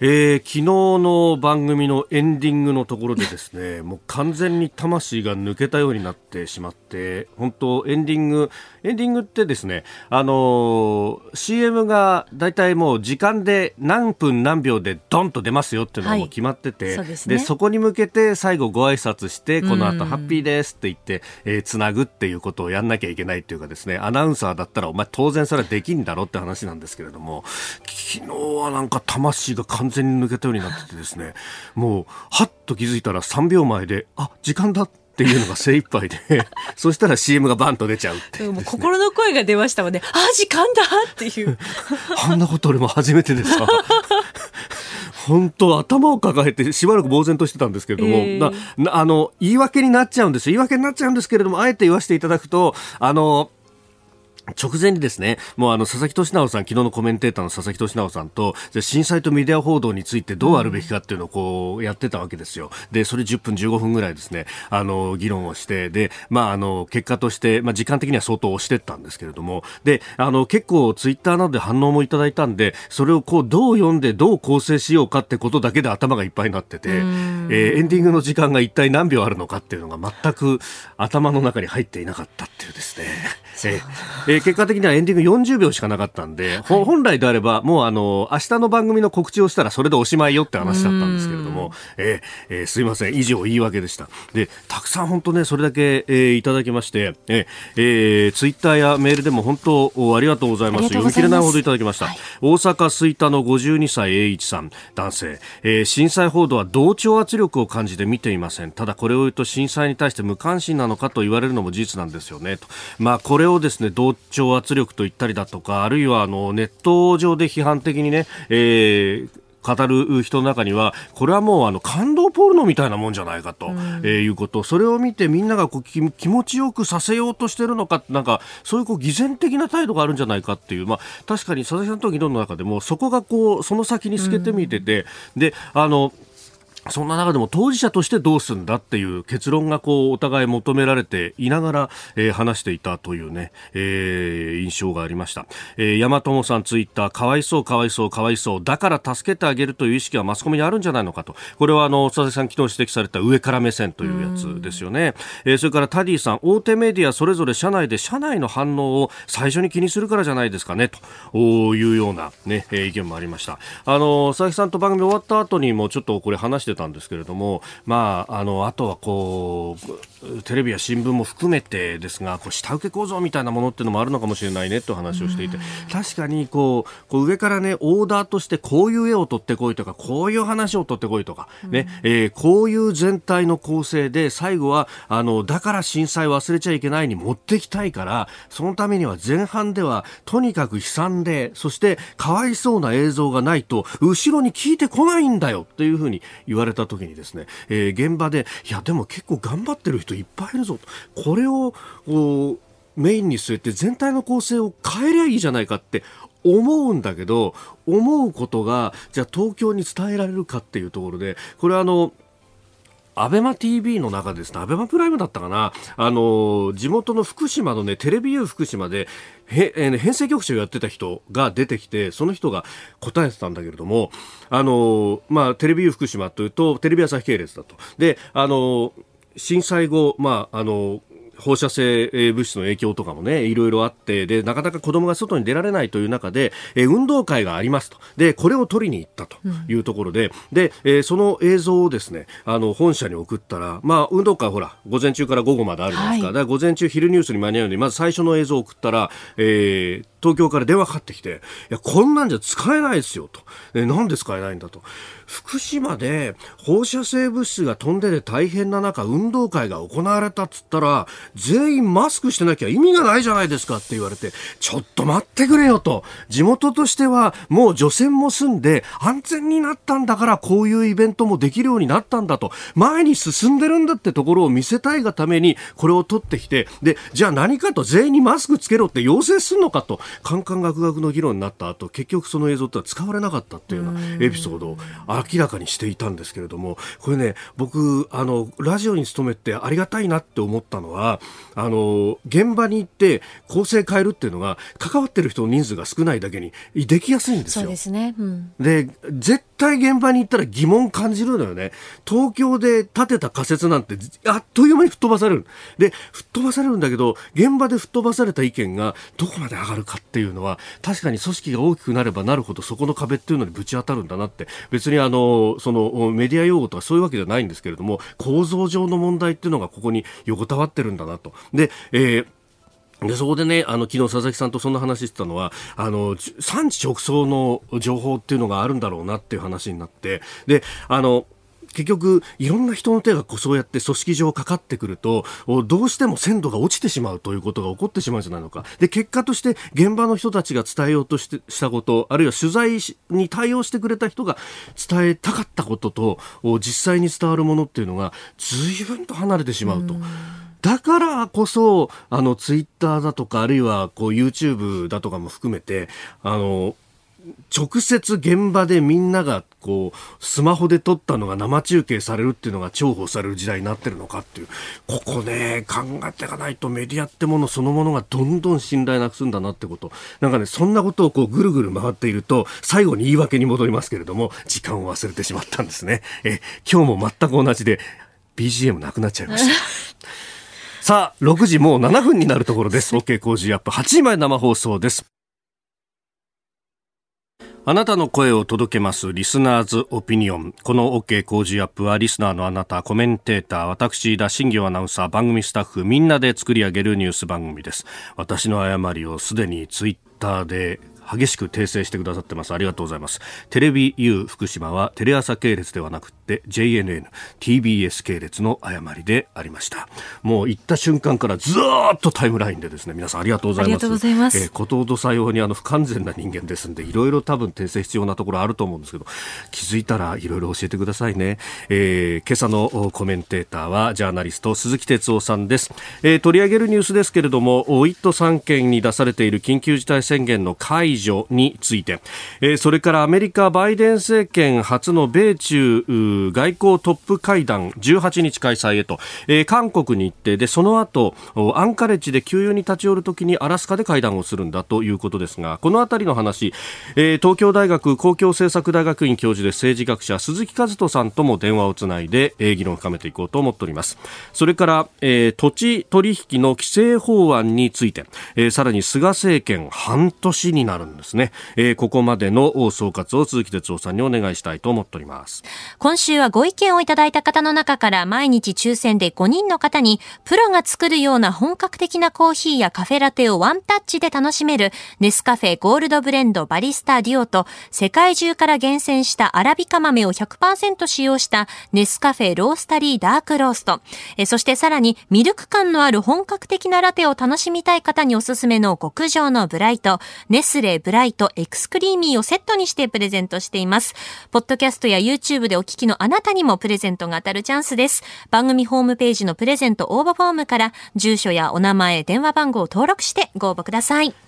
えー、昨日の番組のエンディングのところでですね もう完全に魂が抜けたようになってしまって本当エンディングエンディングってですねあのー、CM がだいたいもう時間で何分何秒でドンと出ますよっていうのがもう決まってて、はい、そで、ね、そこに向けて最後ご挨拶してこの後ハッピーですって言って、えー、つなぐっていうことをやんなきゃいけないっていうかですねアナウンサーだったらお前当然それはできんだろって話なんですけれども昨日はなんか魂が完完全に抜けたようになっててですねもうはっと気づいたら3秒前であ時間だっていうのが精一杯で そしたら CM がバンと出ちゃうってう、ね、心の声が出ましたもんね。あ時間だっていう。あんなこと俺も初めてでさ。本当頭を抱えてしばらく呆然としてたんですけれども、えー、あの言い訳になっちゃうんです言い訳になっちゃうんですけれどもあえて言わせていただくとあの直前にですね、もうあの、佐々木俊直さん、昨日のコメンテーターの佐々木俊直さんと、震災とメディア報道についてどうあるべきかっていうのをこう、やってたわけですよ。で、それ10分15分ぐらいですね、あの、議論をして、で、まあ、あの、結果として、まあ、時間的には相当押してったんですけれども、で、あの、結構ツイッターなどで反応もいただいたんで、それをこう、どう読んでどう構成しようかってことだけで頭がいっぱいになってて、えー、エンディングの時間が一体何秒あるのかっていうのが全く頭の中に入っていなかったっていうですね。えー、結果的にはエンディング40秒しかなかったんで、はい、本来であればもうあの明日の番組の告知をしたらそれでおしまいよって話だったんですけれども、えーえー、すいません。以上言い訳でした。でたくさん本当ねそれだけ、えー、いただきまして、えーえー、ツイッターやメールでも本当ありがとうございます。読み切れないほどいただきました、はい、大阪吹田の52歳 A 一さん。男性、えー、震災報道は同調圧力を感じて見ていません。ただこれを言うと震災に対して無関心なのかと言われるのも事実なんですよね。と。まあこれをですね同調圧力と言ったりだとかあるいはあのネット上で批判的にね、えー語る人の中にはこれはもうあの感動ポルノみたいなもんじゃないかと、えいうこと。それを見てみんながこう気持ちよくさせようとしてるのかなんかそういうこう偽善的な態度があるんじゃないかっていう、まあ、確かに佐々木さんとの議論の中でもそこがこうその先に透けて見てて、であのそんな中でも当事者としてどうすんだっていう結論がこうお互い求められていながら、えー、話していたというね、えー、印象がありました。えー、山友さんツイッター、かわいそうかわいそうかわいそう。だから助けてあげるという意識はマスコミにあるんじゃないのかと。これはあの、佐々木さん昨日指摘された上から目線というやつですよね。えー、それからタディさん、大手メディアそれぞれ社内で社内の反応を最初に気にするからじゃないですかね、というようなね、えー、意見もありました。あの、佐々木さんと番組終わった後にもちょっとこれ話してたんですけれども、まあ、あのあとはこうテレビや新聞も含めてですがこう下請け構造みたいなものっていうのもあるのかもしれないねと話をしていて確かにこうこう上からねオーダーとしてこういう絵を取ってこいとかこういう話を取ってこいとか、ねえー、こういう全体の構成で最後はあのだから震災忘れちゃいけないに持ってきたいからそのためには前半ではとにかく悲惨でそしてかわいそうな映像がないと後ろに聞いてこないんだよっていうふうに言われた時にですね、えー、現場でいやでも結構頑張ってる人いっぱいいるぞこれをメインに据えて全体の構成を変えりゃいいじゃないかって思うんだけど思うことがじゃあ東京に伝えられるかっていうところでこれはあのアベマ TV の中ですね、アベマプライムだったかな、あの、地元の福島のね、テレビ U 福島で、へ、えー、編成局長をやってた人が出てきて、その人が答えてたんだけれども、あの、まあ、テレビ U 福島というと、テレビ朝日系列だと。で、あの、震災後、まあ、あの、放射性物質の影響とかもね、いろいろあって、で、なかなか子供が外に出られないという中で、え運動会がありますと。で、これを取りに行ったというところで、うん、で、えその映像をですね、あの、本社に送ったら、まあ、運動会ほら、午前中から午後まであるんですか、はい、だから午前中昼ニュースに間に合うように、まず最初の映像を送ったら、えー東京から電話かかってきて、いや、こんなんじゃ使えないですよ、と。え、なんで使えないんだと。福島で放射性物質が飛んでて大変な中、運動会が行われたっつったら、全員マスクしてなきゃ意味がないじゃないですかって言われて、ちょっと待ってくれよと。地元としてはもう除染も済んで安全になったんだからこういうイベントもできるようになったんだと。前に進んでるんだってところを見せたいがためにこれを取ってきて、で、じゃあ何かと全員にマスクつけろって要請するのかと。カンカンガクガクの議論になった後、結局その映像って使われなかったっていうようなエピソードを明らかにしていたんですけれども、これね、僕、あの、ラジオに勤めてありがたいなって思ったのは、あの、現場に行って構成変えるっていうのが、関わってる人の人数が少ないだけに、できやすいんですよ。そうですね。うん、で、絶対現場に行ったら疑問感じるのよね。東京で建てた仮説なんて、あっという間に吹っ飛ばされる。で、吹っ飛ばされるんだけど、現場で吹っ飛ばされた意見がどこまで上がるかっていうのは、確かに組織が大きくなればなるほど、そこの壁っていうのにぶち当たるんだなって、別にあの、そのメディア用語とかそういうわけじゃないんですけれども、構造上の問題っていうのがここに横たわってるんだなと。で、えーで、そこでね、あの、昨日佐々木さんとそんな話してたのは、あの、産地直送の情報っていうのがあるんだろうなっていう話になって、で、あの、結局、いろんな人の手がこうそうやって組織上かかってくると、どうしても鮮度が落ちてしまうということが起こってしまうんじゃないのか。で、結果として現場の人たちが伝えようとしてしたこと、あるいは取材に対応してくれた人が伝えたかったことと、実際に伝わるものっていうのが、随分と離れてしまうと。うだからこそ、あの、ツイッターだとか、あるいは、こう、YouTube だとかも含めて、あの、直接現場でみんながこうスマホで撮ったのが生中継されるっていうのが重宝される時代になってるのかっていうここね考えていかないとメディアってものそのものがどんどん信頼なくすんだなってこと。なんかねそんなことをこうぐるぐる回っていると最後に言い訳に戻りますけれども時間を忘れてしまったんですね。え今日も全く同じで BGM なくなっちゃいました。さあ6時もう7分になるところです。OK 工事アップ。8時前生放送ですあなたの声を届けますリスナーズオピニオン。この OK 工事アップはリスナーのあなた、コメンテーター、私、田新行アナウンサー、番組スタッフ、みんなで作り上げるニュース番組です。私の誤りをすでにツイッターで激しく訂正してくださってます。ありがとうございます。テレビ U 福島はテレ朝系列ではなくて JNN、TBS 系列の誤りでありました。もう行った瞬間からずっとタイムラインでですね、皆さんありがとうございます。ありがとうございます。えー、ことほどさようにあの不完全な人間ですんで、いろいろ多分訂正必要なところあると思うんですけど、気づいたらいろいろ教えてくださいね。えー、今朝のコメンテーターはジャーナリスト鈴木哲夫さんです。えー、取り上げるニュースですけれども、1都3県に出されている緊急事態宣言の解除除について、えー、それからアメリカバイデン政権初の米中外交トップ会談18日開催へと、えー、韓国に行ってでその後アンカレッジで給油に立ち寄るときにアラスカで会談をするんだということですがこのあたりの話、えー、東京大学公共政策大学院教授で政治学者鈴木和人さんとも電話をつないで、えー、議論を深めていこうと思っております。それから、えー、土地取引の規制法案について、えー、さらに菅政権半年になるんですね、えー、ここまでの総括を鈴木哲夫さんにお願いしたいと思っております。今週はご意見をいただいた方の中から毎日抽選で5人の方にプロが作るような本格的なコーヒーやカフェラテをワンタッチで楽しめるネスカフェゴールドブレンドバリスタデュオと世界中から厳選したアラビカ豆を100%使用したネスカフェロースタリーダークロースト。えそしてさらにミルク感のある本格的なラテを楽しみたい方におすすめの極上のブライトネスレブライトエクスクリーミーをセットにしてプレゼントしています。ポッドキャストや YouTube でお聞きのあなたにもプレゼントが当たるチャンスです。番組ホームページのプレゼント応募フォームから住所やお名前、電話番号を登録してご応募ください。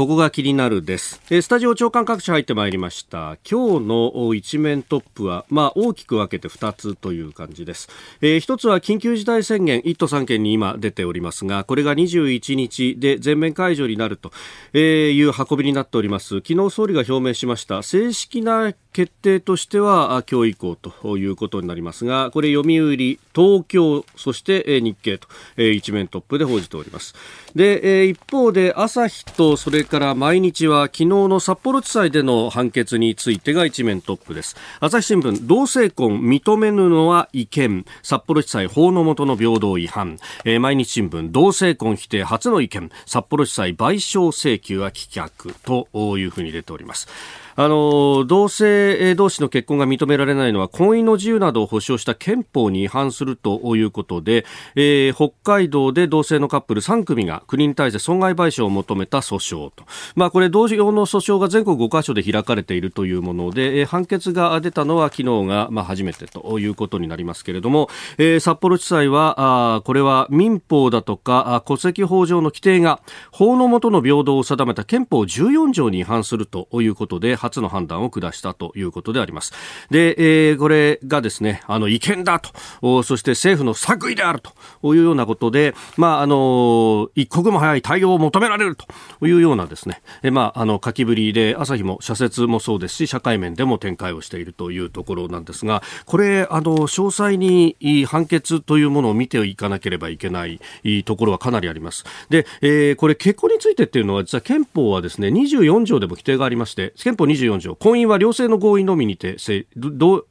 ここが気になるです。スタジオ長官各社入ってまいりました。今日の一面トップは、まあ大きく分けて2つという感じです。えー、1つは緊急事態宣言、1都3県に今出ておりますが、これが21日で全面解除になるという運びになっております。昨日総理が表明しました正式な決定としては今日以降ということになりますがこれ読売東京そして日経と一面トップで報じております。で一方で朝日とそれから毎日は昨日の札幌地裁での判決についてが一面トップです。朝日新聞同性婚認めぬのは違憲。札幌地裁法の下の平等違反。毎日新聞同性婚否定初の意見札幌地裁賠償請求は棄却というふうに出ております。あの同性同士の結婚が認められないのは婚姻の自由などを保障した憲法に違反するということで、えー、北海道で同性のカップル3組が国に対して損害賠償を求めた訴訟と、まあ、これ同様の訴訟が全国5カ所で開かれているというもので、えー、判決が出たのは昨日が、まあ、初めてということになりますけれども、えー、札幌地裁はあこれは民法だとか戸籍法上の規定が法の下の平等を定めた憲法14条に違反するということで初の判断を下したということであります。で、えー、これがですね、あの、違憲だと、そして政府の作為であるというようなことで、まあ、あの、一刻も早い対応を求められるというようなですね、えまあ、あの、書きぶりで、朝日も社説もそうですし、社会面でも展開をしているというところなんですが、これ、あの、詳細に判決というものを見ていかなければいけないところはかなりあります。で、えー、これ結婚についてっていうのは、実は憲法はですね、24条でも規定がありまして、憲法24条、婚姻は両性の合意のみにて、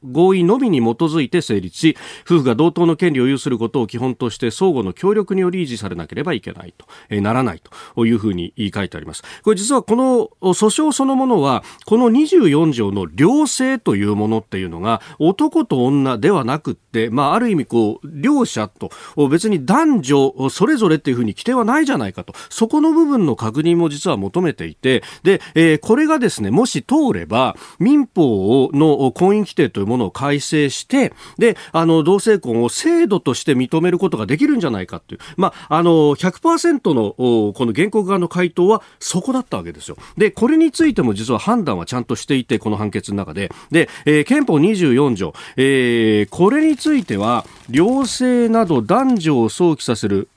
合意のみに基づいて成立し、夫婦が同等の権利を有することを基本として相互の協力により維持されなければいけないと、えー、ならないというふうに言い換えてあります。これ実はこの訴訟そのものは、この24条の両性というものっていうのが、男と女ではなくって、まあ、ある意味こう、両者と、別に男女それぞれっていうふうに規定はないじゃないかと、そこの部分の確認も実は求めていて、で、えー、これがですね、もし通れば、民法の婚姻規定というものを改正して、で、あの、同性婚を制度として認めることができるんじゃないかっていう、まあ、あの、100%の、この原告側の回答はそこだったわけですよ。で、これについても実は判断はちゃんとしていて、この判決の中で。で、えー、憲法24条、えー、これについては、両性など男女を想起させる、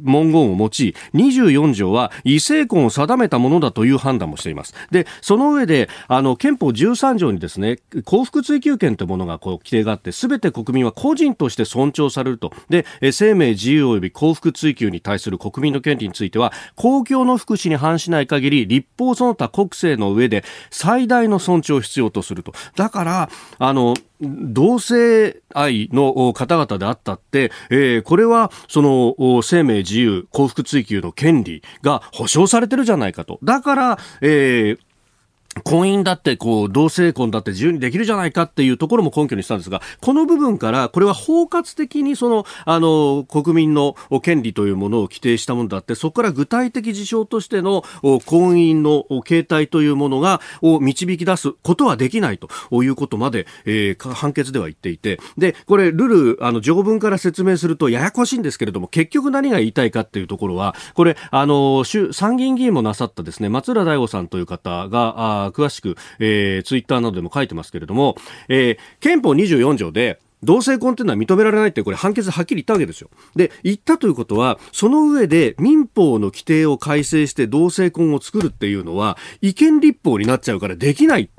文言を用い、24条は異性婚を定めたものだという判断もしています。で、その上で、あの、憲法13条にですね、幸福追求権というものがこう規定があって、すべて国民は個人として尊重されると。で、生命、自由及び幸福追求に対する国民の権利については、公共の福祉に反しない限り、立法その他国政の上で最大の尊重を必要とすると。だから、あの、同性愛の方々であったって、えー、これはその生命自由幸福追求の権利が保障されてるじゃないかと。だから、えー婚姻だってこう同性婚だって自由にできるじゃないかっていうところも根拠にしたんですがこの部分からこれは包括的にそのあの国民の権利というものを規定したものだってそこから具体的事象としての婚姻の形態というものがを導き出すことはできないということまで、えー、判決では言っていて。でこれルルあの条文から説明するとややこしいんですけれども結局何が言いたいかっていうところはこれあの参議院議員もなさったですね松浦大吾さんという方が詳しく、えー、ツイッターなどでも書いてますけれども、えー、憲法24条で、同性婚っていうのは認められないってこれ判決はっきり言ったわけですよ。で、言ったということは、その上で民法の規定を改正して同性婚を作るっていうのは、違憲立法になっちゃうからできない。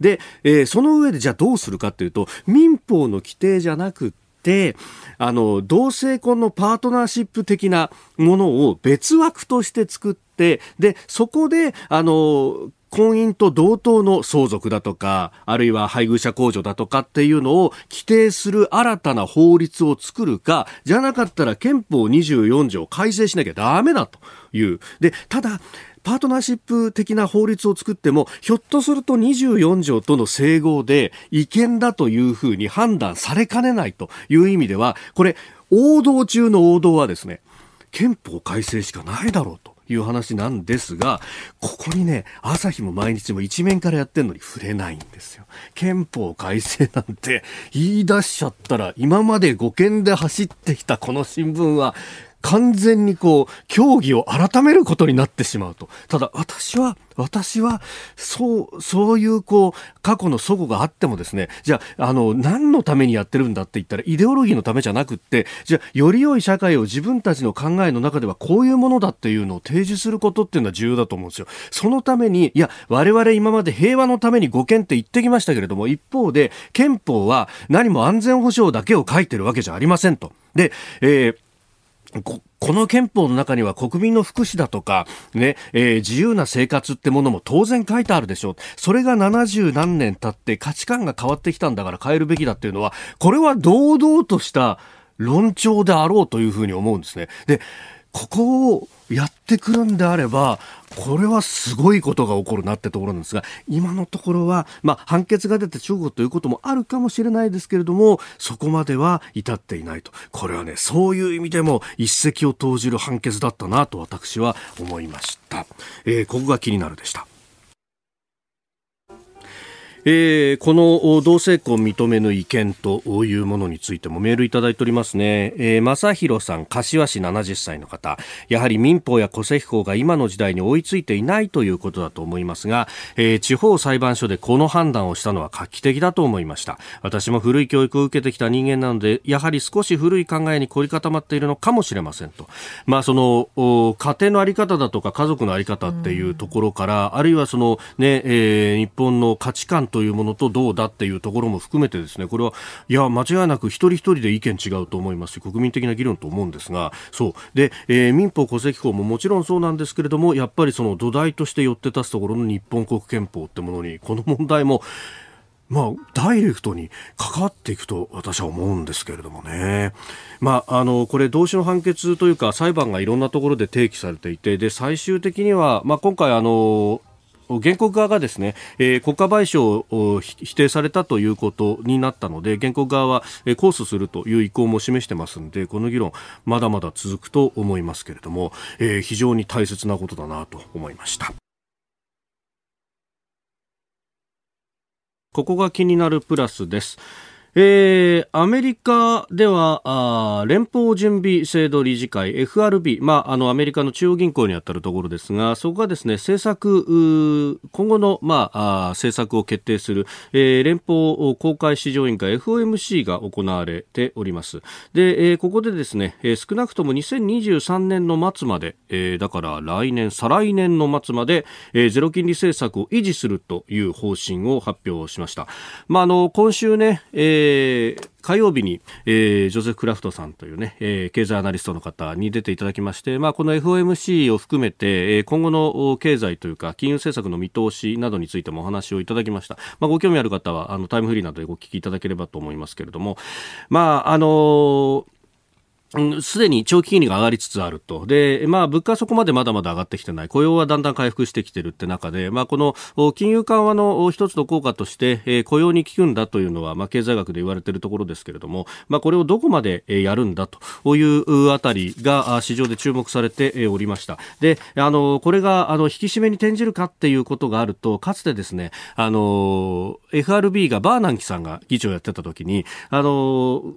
で、えー、その上でじゃあどうするかっていうと、民法の規定じゃなくって、あの、同性婚のパートナーシップ的なものを別枠として作って、で、そこで、あの、婚姻と同等の相続だとか、あるいは配偶者控除だとかっていうのを規定する新たな法律を作るか、じゃなかったら憲法24条改正しなきゃダメだという。で、ただ、パートナーシップ的な法律を作っても、ひょっとすると24条との整合で違憲だというふうに判断されかねないという意味では、これ、王道中の王道はですね、憲法改正しかないだろうと。いう話なんですが、ここにね、朝日も毎日も一面からやってんのに触れないんですよ。憲法改正なんて言い出しちゃったら、今まで5件で走ってきたこの新聞は、完全にこう、競技を改めることになってしまうと。ただ、私は私は、そう、そういうこう、過去の齟齬があってもですね、じゃあ、あの、何のためにやってるんだって言ったら、イデオロギーのためじゃなくって、じゃあ、より良い社会を自分たちの考えの中ではこういうものだっていうのを提示することっていうのは重要だと思うんですよ。そのために、いや、我々今まで平和のために護憲って言ってきましたけれども、一方で、憲法は何も安全保障だけを書いてるわけじゃありませんと。で、えーここの憲法の中には国民の福祉だとか、ね、えー、自由な生活ってものも当然書いてあるでしょう。それが70何年経って価値観が変わってきたんだから変えるべきだっていうのは、これは堂々とした論調であろうというふうに思うんですね。で、ここをやってくるんであれば、これはすごいことが起こるなってところなんですが、今のところは、まあ、判決が出て中国ということもあるかもしれないですけれども、そこまでは至っていないと。これはね、そういう意味でも一石を投じる判決だったなと私は思いました。えー、ここが気になるでした。えー、この同性婚認めぬ意見というものについてもメールいただいておりますね。えー、正弘さん、柏市70歳の方。やはり民法や戸籍法が今の時代に追いついていないということだと思いますが、えー、地方裁判所でこの判断をしたのは画期的だと思いました。私も古い教育を受けてきた人間なので、やはり少し古い考えに凝り固まっているのかもしれませんと。まあ、その、家庭のあり方だとか家族のあり方っていうところから、あるいはそのね、えー、日本の価値観とというものとどうだっていうところも含めてですねこれはいや間違いなく一人一人で意見違うと思いますし国民的な議論と思うんですがそうで、えー、民法戸籍法ももちろんそうなんですけれどもやっぱりその土台として寄って立つところの日本国憲法ってものにこの問題もまあ、ダイレクトに関わっていくと私は思うんですけれどもね。まあ、あの、これ、同種の判決というか、裁判がいろんなところで提起されていて、で、最終的には、まあ、今回、あの、原告側がですね、えー、国家賠償を否定されたということになったので原告側は、控訴するという意向も示してますのでこの議論まだまだ続くと思いますけれども、えー、非常に大切なことだなと思いました。ここが気になるプラスです。えー、アメリカではあ連邦準備制度理事会 FRB、まあ、あのアメリカの中央銀行にあたるところですがそこがですね政策今後の、まあ、政策を決定する、えー、連邦公開市場委員会 FOMC が行われております。で、えー、ここでですね、えー、少なくとも2023年の末まで、えー、だから来年再来年の末まで、えー、ゼロ金利政策を維持するという方針を発表しました、まあ、あの今週ね、えーえー、火曜日に、えー、ジョセフ・クラフトさんというね、えー、経済アナリストの方に出ていただきまして、まあ、この FOMC を含めて、えー、今後の経済というか金融政策の見通しなどについてもお話をいただきました。まあ、ご興味ある方はあのタイムフリーなどでお聞きいただければと思いますけれども、まあ、あのーすでに長期金利が上がりつつあると。で、まあ、物価はそこまでまだまだ上がってきてない。雇用はだんだん回復してきてるって中で、まあ、この金融緩和の一つの効果として、え、雇用に効くんだというのは、まあ、経済学で言われているところですけれども、まあ、これをどこまでやるんだというあたりが市場で注目されておりました。で、あの、これが、あの、引き締めに転じるかっていうことがあると、かつてですね、あの、FRB がバーナンキさんが議長やってた時に、あの、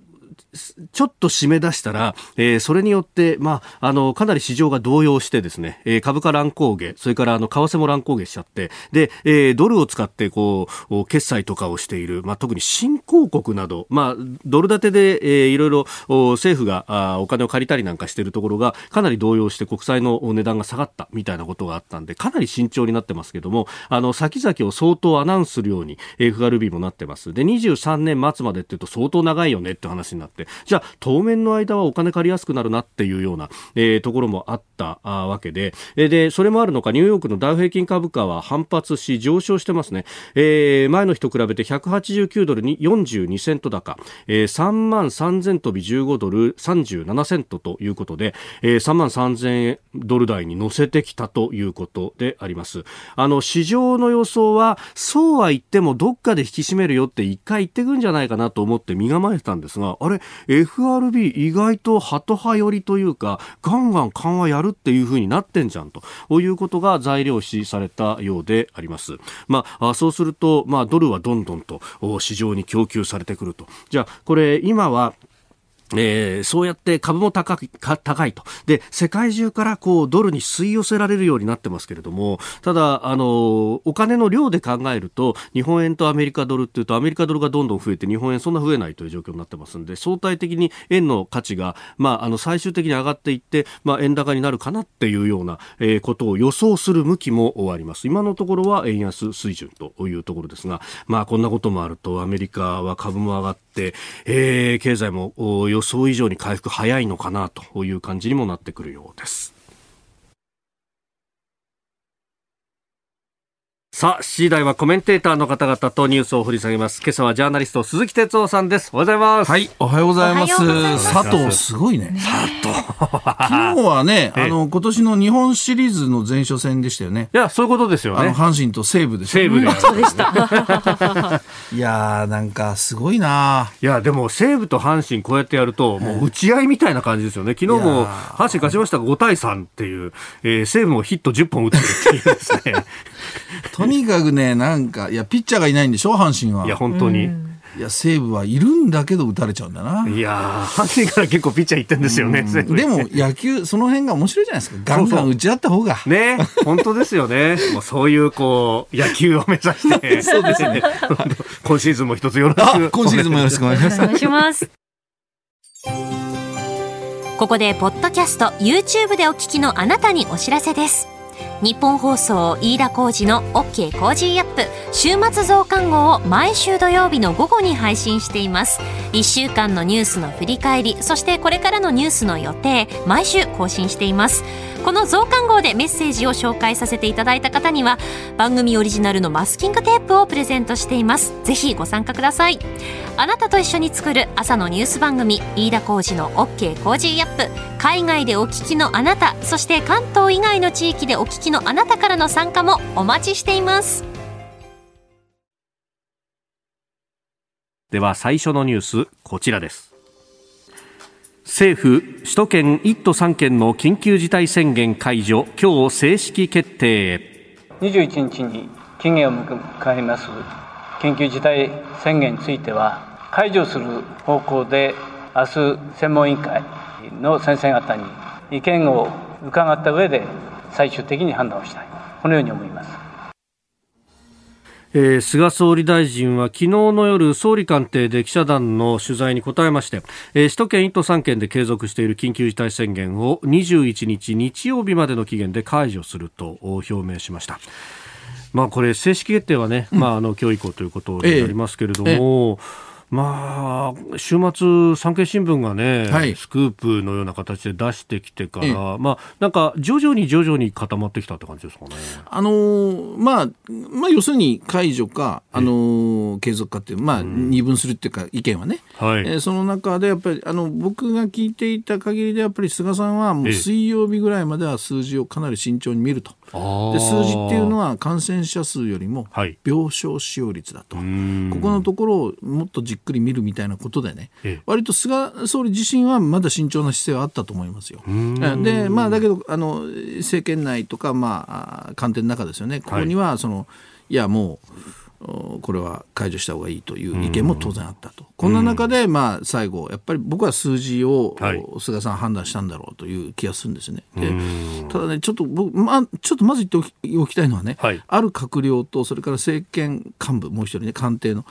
ちょっと締め出したら、えー、それによって、まあ、あの、かなり市場が動揺してですね、えー、株価乱高下、それからあの、為替も乱高下しちゃって、で、えー、ドルを使って、こう、決済とかをしている、まあ、特に新興国など、まあ、ドル建てで、えー、いろいろ政府があお金を借りたりなんかしているところが、かなり動揺して国債の値段が下がったみたいなことがあったんで、かなり慎重になってますけども、あの、先々を相当アナウンスするように、FRB もなってます。で、23年末までっていうと相当長いよねって話なって、じゃあ当面の間はお金借りやすくなるなっていうような、えー、ところもあったあわけで、でそれもあるのかニューヨークのダウ平均株価は反発し上昇してますね、えー、前の日と比べて189ドルに42セント高、えー、3万3000飛び15ドル37セントということで、えー、3万3000ドル台に乗せてきたということであります。あの市場の予想はそうは言ってもどっかで引き締めるよって一回言ってくんじゃないかなと思って身構えてたんですがあれ？れ FRB 意外とハト派寄りというかガンガン緩和やるっていう風になってんじゃんということが材料視されたようであります。まあ、そうすると、まあ、ドルはどんどんと市場に供給されてくると。じゃあ、これ今はえー、そうやって株も高い高いと。で世界中からこうドルに吸い寄せられるようになってますけれどもただあのお金の量で考えると日本円とアメリカドルっていうとアメリカドルがどんどん増えて日本円そんな増えないという状況になってますんで相対的に円の価値が、まあ、あの最終的に上がっていって、まあ、円高になるかなっていうような、えー、ことを予想する向きもあります。今のところは円安水準というところですが、まあ、こんなこともあるとアメリカは株も上がって、えー、経済も予想以上に回復早いのかなという感じにもなってくるようです。さあ、次第はコメンテーターの方々とニュースを掘り下げます。今朝はジャーナリスト鈴木哲夫さんです。おはようございます。はい、おはようございます。佐藤、すごいね。佐藤。昨日はね、あの、今年の日本シリーズの前哨戦でしたよね。いや、そういうことですよね。あの、阪神と西武で西武で。そうでした。いやー、なんか、すごいないや、でも、西武と阪神こうやってやると、もう打ち合いみたいな感じですよね。昨日も、阪神勝ちましたが5対3っていう、えー、西武もヒット10本打ってるっていうですね。とにかくね、なんか、いや、ピッチャーがいないんでしょ、阪神は。いや、本当に。いや、西武はいるんだけど打たれちゃうんだな。いや阪神から結構ピッチャーいってんですよね。でも野球、その辺が面白いじゃないですか。ガンガン打ち合った方が。ね、本当ですよね。もうそういう、こう、野球を目指して。そうですね。今シーズンも一つよろしく。今シーズンもよろしくお願いします。お願いします。ここで、ポッドキャスト、YouTube でお聞きのあなたにお知らせです。ニッポン放送飯田浩司の OK コージーアップ週末増刊号を毎週土曜日の午後に配信しています。1週間のニュースの振り返りそしてこれからのニュースの予定毎週更新しています。この増刊号でメッセージを紹介させていただいた方には番組オリジナルのマスキングテープをプレゼントしています。ぜひご参加ください。あなたと一緒に作る朝のニュース番組飯田浩司の OK コージーアップ。海外でお聞きのあなたそして関東以外の地域でお聞きのあなたからの参加もお待ちしています。では最初のニュースこちらです。政府首都圏1都3県の緊急事態宣言解除今日正式決定。21日に期限を迎えます。緊急事態宣言については解除する方向で明日専門委員会の先生方に意見を伺った上で最終的に判断をしたい。このように思います。えー、菅総理大臣は昨日の夜総理官邸で記者団の取材に答えまして、えー、首都圏1都3県で継続している緊急事態宣言を21日日曜日までの期限で解除すると表明しました。まあこれ正式決定はね、うん、まああの今日以降ということになりますけれども、えええまあ、週末、産経新聞がね、はい、スクープのような形で出してきてから、まあ、なんか徐々に徐々に固まってきたって感じですかね。あのー、まあ、まあ、要するに解除か、あのー、継続かっていう、まあ、二分するっていうか、意見はね、はい、えー、その中でやっぱり、あの、僕が聞いていた限りで、やっぱり菅さんは、もう水曜日ぐらいまでは数字をかなり慎重に見ると。で数字っていうのは感染者数よりも病床使用率だと、はい、ここのところをもっとじっくり見るみたいなことでね、割と菅総理自身はまだ慎重な姿勢はあったと思いますよ。でまあ、だけどあの政権内とか、まあ、官邸の中ですよね、ここにはその、はい、いやもうこれは解除した方がいいという意見も当然あったと、こんな中で、まあ、最後、やっぱり僕は数字を菅さん判断したんだろうという気がするんですね。でただね、ちょっと僕、まあ、ちょっとまず言っておきたいのはね、はい、ある閣僚と、それから政権幹部、もう一人ね、官邸の。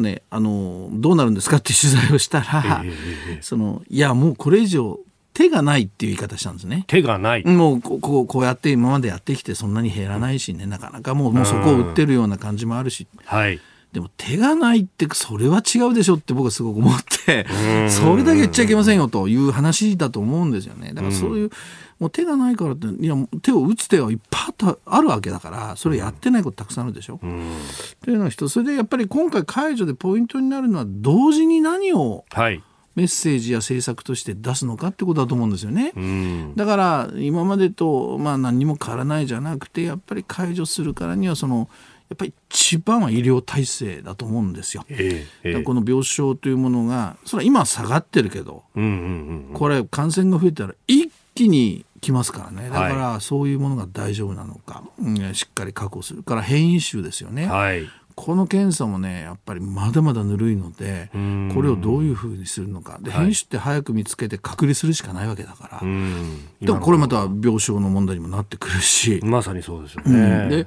ね、あのどうなるんですか？って取材をしたら、えー、そのいやもうこれ以上手がないっていう言い方したんですね。手がない。もうこうこうやって今までやってきてそんなに減らないしね、なかなかもうもうそこを売ってるような感じもあるし。はい。でも手がないってそれは違うでしょって僕はすごく思ってそれだけ言っちゃいけませんよという話だと思うんですよねだからそういうもう手がないからっていや手を打つ手はいっぱいあるわけだからそれやってないことたくさんあるでしょ。というのは一つ。それでやっぱり今回解除でポイントになるのは同時に何を、はい。メッセージや政策として出すのかってことだと思うんですよね。だから今までとまあ何にも変わらないじゃなくてやっぱり解除するからにはそのやっぱり一番は医療体制だと思うんですよ。えーえー、この病床というものがそれは今は下がってるけど、うんうんうん、これ感染が増えたら一気に来ますからね。だからそういうものが大丈夫なのか、はい、しっかり確保する。から変異種ですよね。はい。この検査もねやっぱりまだまだぬるいのでこれをどういうふうにするのか。で、変種って早く見つけて隔離するしかないわけだから。でもこれまた病床の問題にもなってくるし。まさにそうですよね。で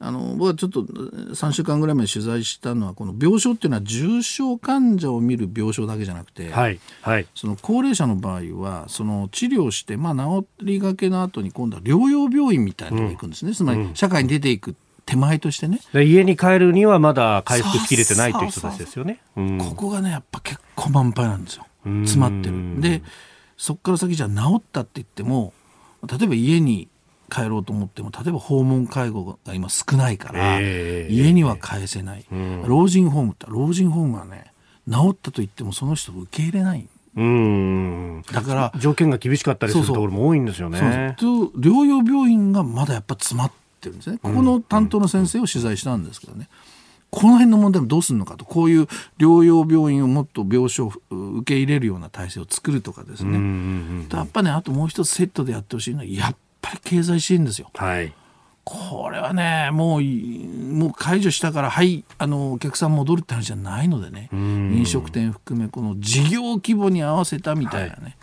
あの僕はちょっと3週間ぐらい前取材したのはこの病床っていうのは重症患者を見る病床だけじゃなくて、はいはい、その高齢者の場合はその治療して、まあ、治りがけの後に今度は療養病院みたいなところに行くんですね、うん、つまり社会に出ていく手前としてね、家に帰るにはまだ回復しきれてないという人たちですよね、ここがねやっぱ結構満杯なんですよ。詰まってる。でそこから先じゃ治ったって言っても例えば家に帰ろうと思っても例えば訪問介護が今少ないから、えー、家には返せない、えー、老人ホームって老人ホームはね治ったと言ってもその人を受け入れない。うん。だから条件が厳しかったりするところも多いんですよね。そうそう。療養病院がまだやっぱ詰まってるんですね。ここの担当の先生を取材したんですけどね。この辺の問題もどうするのかと、こういう療養病院をもっと病床受け入れるような体制を作るとかですね。やっぱね、あともう一つセットでやってほしいのは、やっぱり経済支援ですよ。はい、これはねもうもう解除したからはいあのお客さん戻るって話じゃないのでね。飲食店含めこの事業規模に合わせたみたいなね、はい、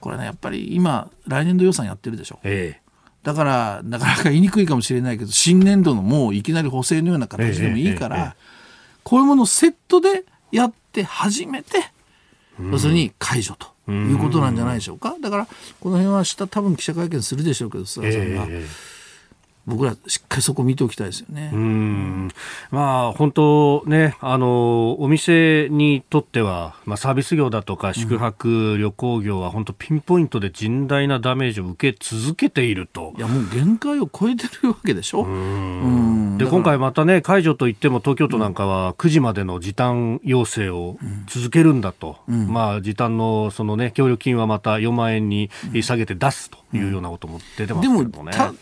これねやっぱり今来年度予算やってるでしょ。ええ。だからなかなか言いにくいかもしれないけど新年度のもういきなり補正のような形でもいいから、こういうものをセットでやって初めて、要するに解除ということなんじゃないでしょうか。だから、この辺は明日多分記者会見するでしょうけど、菅さんが。えー僕らしっかりそこ見ておきたいですよね。うん。まあ、本当ね、あの、お店にとっては、まあ、サービス業だとか宿泊、旅行業は本当ピンポイントで甚大なダメージを受け続けていると。いや、もう限界を超えてるわけでしょ。うん。で、今回またね、解除といっても東京都なんかは9時までの時短要請を続けるんだと。うん、まあ、時短のそのね、協力金はまた4万円に下げて出すというようなことも出てます。でも、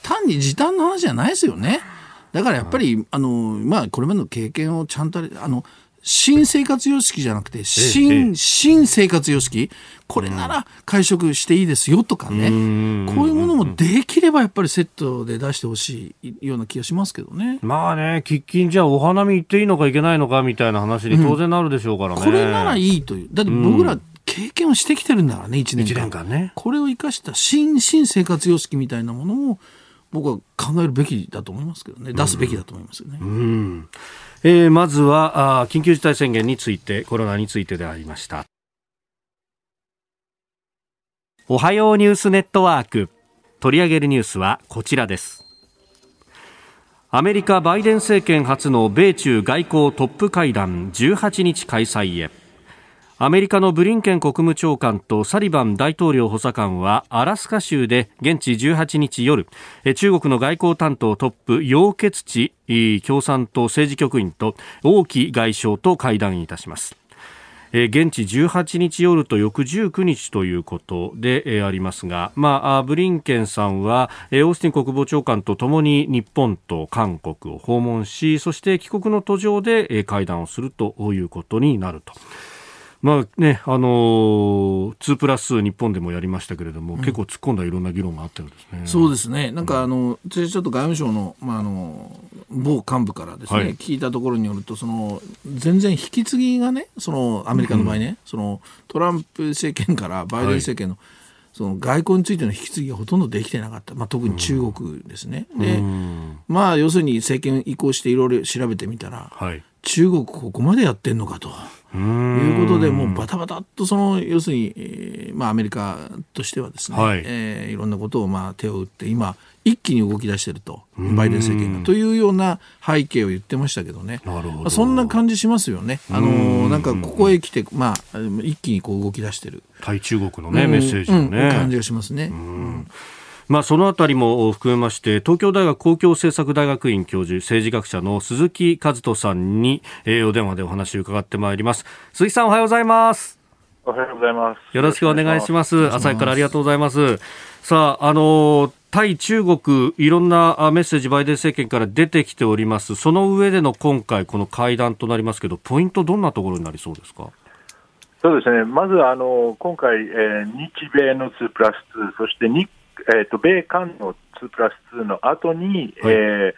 単に時短の話じゃないですよね。だからやっぱり、あの、まあ、これまでの経験をちゃんと、あの、新生活様式じゃなくて、新、新生活様式これなら会食していいですよとかね、こういうものもできればやっぱりセットで出してほしいような気がしますけどね。まあね、喫緊じゃあお花見行っていいのかいけないのかみたいな話に当然なるでしょうからね。うん、これならいいという。だって僕ら経験をしてきてるんだからね、1年間。1年間ね。これを生かした新、新生活様式みたいなものも、僕は考えるべきだと思いますけどね、出すべきだと思いますよね。うん、えー、まずはあ緊急事態宣言について、コロナについてでありました。おはようニュースネットワーク。取り上げるニュースはこちらです。アメリカバイデン政権初の米中外交トップ会談18日開催へ。アメリカのブリンケン国務長官とサリバン大統領補佐官はアラスカ州で現地18日夜中国の外交担当トップ楊潔チ共産党政治局員と王毅外相と会談いたします現地18日夜と翌19日ということでありますが、まあ、ブリンケンさんはオースティン国防長官とともに日本と韓国を訪問しそして帰国の途上で会談をするということになると。まあね、あのー、2プラス日本でもやりましたけれども、うん、結構突っ込んだいろんな議論があったようですね。そうですね。なんかあの、私ちょっと外務省の、まああの、某幹部からですね、はい、聞いたところによると、その、全然引き継ぎがね、その、アメリカの場合ね、うん、その、トランプ政権からバイデン政権の、はいその外交についての引き継ぎがほとんどできてなかった、まあ、特に中国ですね。うん、で、まあ、要するに政権移行していろいろ調べてみたら、はい、中国ここまでやってんのかと。いうことで、もうバタバタとその要するに、えー、まあ、アメリカとしてはですね、はい。えー、いろんなことをまあ手を打って今一気に動き出しているとバイデン政権が。というような背景を言ってましたけどね。なるほど。そんな感じしますよね。あのなんかここへ来て、まあ、一気にこう動き出している。対中国のね、メッセージね、感じがしますね。うんまあ、そのあたりも含めまして東京大学公共政策大学院教授政治学者の鈴木和人さんに、えー、お電話でお話を伺ってまいります。鈴木さんおはようございます。おはようございます。よろしくお願いします。朝からありがとうございます。さああの対中国、いろんなメッセージ、バイデン政権から出てきております、その上での今回、この会談となりますけど、ポイント、どんなところになりそうですか？そうですね、まずあの今回、えー、日米の2プラス2、そして日えーと、米韓の2プラス2の後に、はい、えー、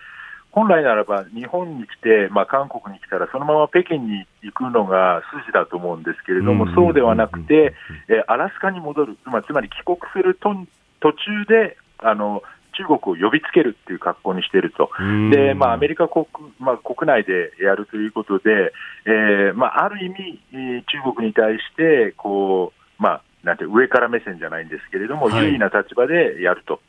本来ならば日本に来て、まあ、韓国に来たらそのまま北京に行くのが筋だと思うんですけれども、そうではなくて、えー、アラスカに戻る、まあ、つまり帰国すると途中であの中国を呼びつけるっていう格好にしていると、でまあ、アメリカ国,、まあ、国内でやるということで、えーまあ、ある意味、中国に対してこう、まあ、なんて上から目線じゃないんですけれども、はい、優位な立場でやると。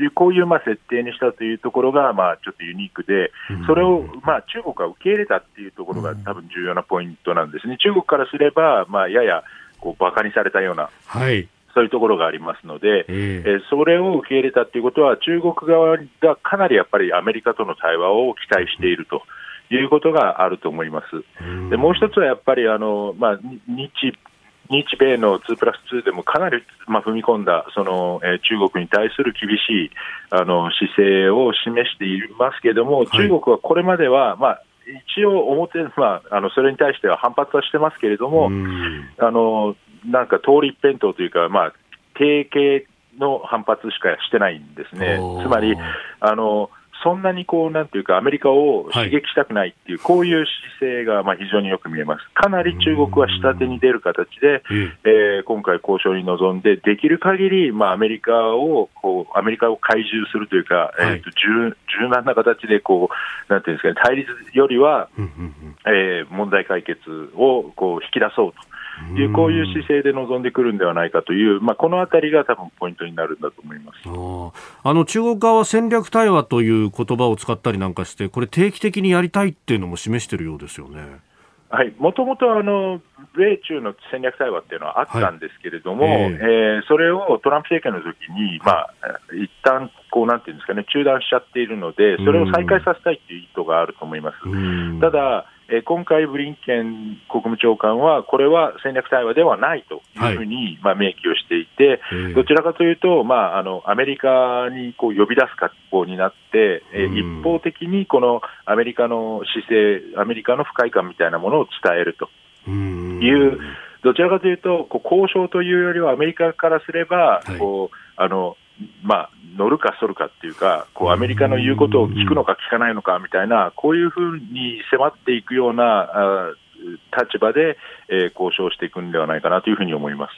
いうこういうまあ設定にしたというところがまあちょっとユニークで、それをまあ中国が受け入れたっていうところが多分重要なポイントなんですね、中国からすれば、まあややこう馬鹿にされたような、はい、そういうところがありますので、えー、それを受け入れたということは、中国側がかなりやっぱりアメリカとの対話を期待していると。いうことがあると思います。でもう一つはやっぱりあの、まあ、日日米の2プラス2でもかなり、まあ、踏み込んだその、えー、中国に対する厳しいあの姿勢を示していますけれども、はい、中国はこれまでは、まあ、一応表、まあ、あのそれに対しては反発はしてますけれども、あのなんか通り一辺倒というか、まあ、定型の反発しかしてないんですね。つまりあのそんなにこう、なんていうか、アメリカを刺激したくないっていう、はい、こういう姿勢がまあ非常によく見えます。かなり中国は下手に出る形で、えー、今回交渉に臨んで、できる限り、まあアメリカを、こう、アメリカを懐柔するというか、はい、えっ、と、柔、柔軟な形で、こう、なんていうんですかね、対立よりは、えー、問題解決をこう引き出そうと。いう、こういう姿勢で臨んでくるんではないかという、まあ、このあたりが多分ポイントになるんだと思います。あの中国側は戦略対話という言葉を使ったりなんかして、これ、定期的にやりたいっていうのも示しているようですよね。はい、もともとあの米中の戦略対話っていうのはあったんですけれども、はい、えー、えー、それをトランプ政権の時に、まあ、一旦こうなんていうんですかね、中断しちゃっているので、それを再開させたいという意図があると思います。ただ、えー、今回、ブリンケン国務長官は、これは戦略対話ではないというふうに、はい、まあ、明記をしていて、どちらかというと、まあ、あのアメリカにこう呼び出す格好になって、えー、一方的にこのアメリカの姿勢、アメリカの不快感みたいなものを伝えると。いう、どちらかというと、こう交渉というよりは、アメリカからすれば、こうあのまあ、乗るかそるかっていうか、こうアメリカの言うことを聞くのか聞かないのかみたいな、こういうふうに迫っていくような立場で、えー、交渉していくんではないかなというふうに思います。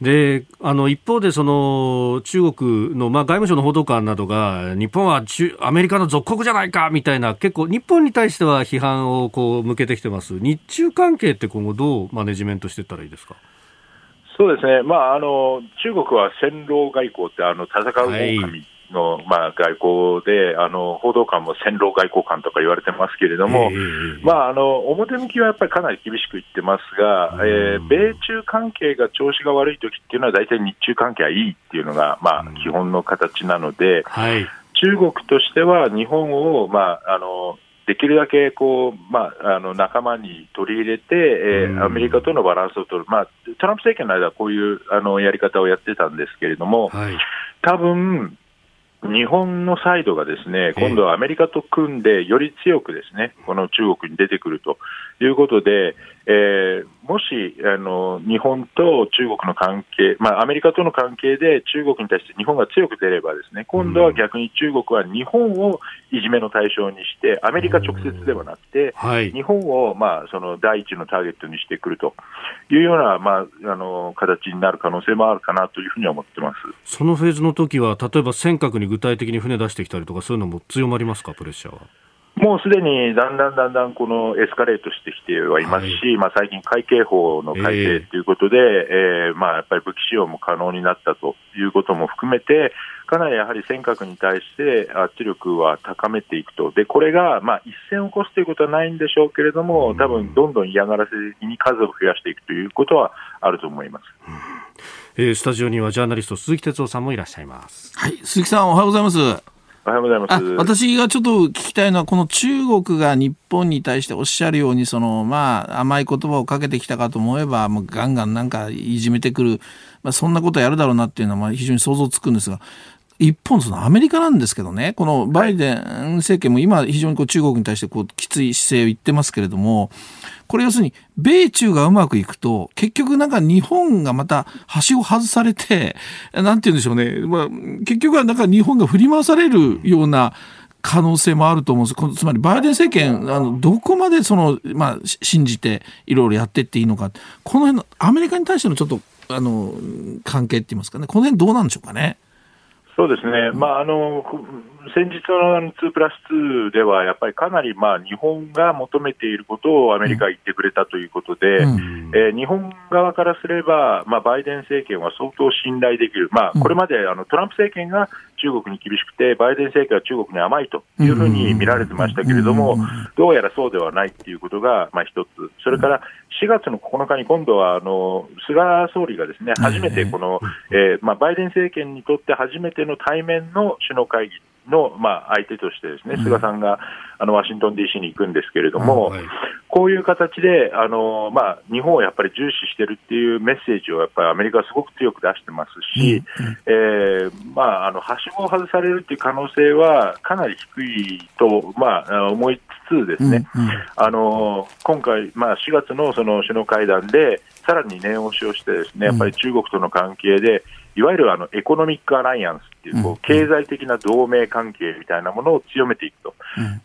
であの一方でその中国の、まあ、外務省の報道官などが日本は中アメリカの属国じゃないかみたいな結構日本に対しては批判をこう向けてきてます。日中関係って今後どうマネジメントしていったらいいですか？そうですね、まあ、あの中国は戦狼外交ってあの戦う狼の、はい、まあ、外交であの報道官も戦狼外交官とか言われてますけれども、まあ、あの表向きはやっぱりかなり厳しく言ってますが、えー、米中関係が調子が悪い時っていうのは大体日中関係はいいっていうのが、まあ、基本の形なので、はい、中国としては日本を、まあ、あのできるだけこう、まあ、あの仲間に取り入れて、えー、アメリカとのバランスを取る、まあ、トランプ政権の間はこういうあのやり方をやってたんですけれども、はい、多分日本のサイドがですね今度はアメリカと組んで、より強くですねこの中国に出てくるということで、えー、もしあの日本と中国の関係、まあ、アメリカとの関係で中国に対して日本が強く出れば、ですね今度は逆に中国は日本をいじめの対象にして、アメリカ直接ではなくて、はい、日本を、まあ、その第一のターゲットにしてくるというような、まあ、あの形になる可能性もあるかなというふうに思ってます。そのフェーズの時は、例えば尖閣に具体的に船出してきたりとか、そういうのも強まりますか、プレッシャーは？もうすでにだんだんだんだんこのエスカレートしてきてはいますし、はい、まあ、最近、海警法の改正ということで、えー、えー、まあ、やっぱり武器使用も可能になったということも含めて、かなりやはり尖閣に対して圧力は高めていくと、でこれがまあ一線を起こすということはないんでしょうけれども、多分どんどん嫌がらせに数を増やしていくということはあると思います。えー、スタジオにはジャーナリスト鈴木哲夫さんもいらっしゃいます。はい、鈴木さんおはようございます。おはようございます。私がちょっと聞きたいのは、この中国が日本に対しておっしゃるように、その、まあ、甘い言葉をかけてきたかと思えば、もうガンガンなんかいじめてくる、まあ、そんなことやるだろうなっていうのは、非常に想像つくんですが、一方そのアメリカなんですけどね、このバイデン政権も今非常にこう中国に対してこうきつい姿勢を言ってますけれども、これ要するに米中がうまくいくと、結局なんか日本がまた橋を外されて、なんて言うんでしょうね、まあ、結局はなんか日本が振り回されるような可能性もあると思うんです。つまりバイデン政権あのどこまでその、まあ、信じていろいろやっていっていいのか。この辺のアメリカに対してのちょっとあの関係って言いますかね。この辺どうなんでしょうかね。そうですね、まあ、あの先日の2プラス2では、やっぱりかなりまあ日本が求めていることをアメリカは言ってくれたということで、うん、えー、日本側からすれば、まあ、バイデン政権は相当信頼できる、まあ、これまであのトランプ政権が中国に厳しくて、バイデン政権は中国に甘いというふうに見られてましたけれども、どうやらそうではないということがまあ一つ、それから4月の9日に今度はあの菅総理がですね初めてこの、えーまあ、バイデン政権にとって初めての対面の首脳会議の、まあ、相手としてですね、菅さんがあのワシントン DC に行くんですけれども、はい、こういう形であの、まあ、日本をやっぱり重視してるっていうメッセージをやっぱりアメリカはすごく強く出してますし、うんえー、まあ、あのはしごを外されるっていう可能性はかなり低いと、まあ、思いつつですね、うんうん、あの今回、まあ、4月のその首脳会談でさらに念押しをしてですねやっぱり中国との関係で、いわゆるあのエコノミックアライアンスっていうこう経済的な同盟関係みたいなものを強めていくと。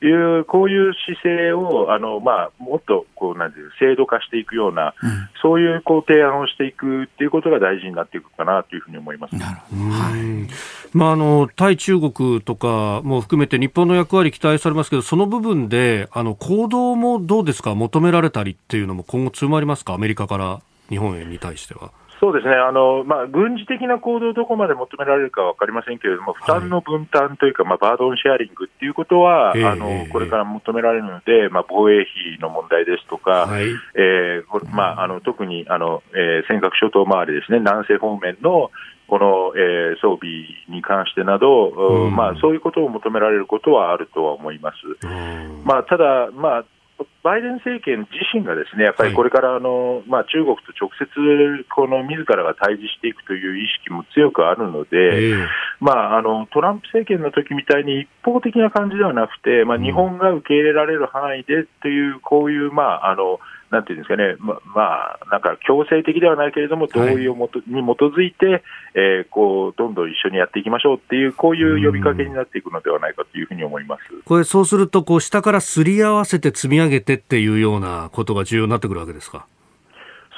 いう、こういう姿勢をあの、まあ、もっとこうなんていう制度化していくような、そういうこう提案をしていくっていうことが大事になっていくかなというふうに思います。なるほど。はいまあ、あの対中国とかも含めて日本の役割期待されますけど、その部分であの行動もどうですか、求められたりっていうのも今後強まりますか、アメリカから日本へに対しては。そうですね。あの、まあ、軍事的な行動をどこまで求められるか分かりませんけれども、負担の分担というか、まあ、バードンシェアリングっていうことは、あのこれから求められるので、まあ、防衛費の問題ですとか、はい、えーまあ、あの特にあの、えー、尖閣諸島周りですね、南西方面のこの、えー、装備に関してなど、うん、まあ、そういうことを求められることはあるとは思います。まあ、ただ、まあバイデン政権自身がですねやっぱりこれからあの、はい、まあ、中国と直接この自らが対峙していくという意識も強くあるので、えー、まあ、あのトランプ政権の時みたいに一方的な感じではなくて、まあ、日本が受け入れられる範囲でという、こういう、まあ、あのなんていうんですかね、ま、まあ、なんか強制的ではないけれども、同意をもと、はい、に基づいて、えー、こう、どんどん一緒にやっていきましょうっていう、こういう呼びかけになっていくのではないかというふうに思います。これ、そうすると、こう、下からすり合わせて積み上げてっていうようなことが重要になってくるわけですか？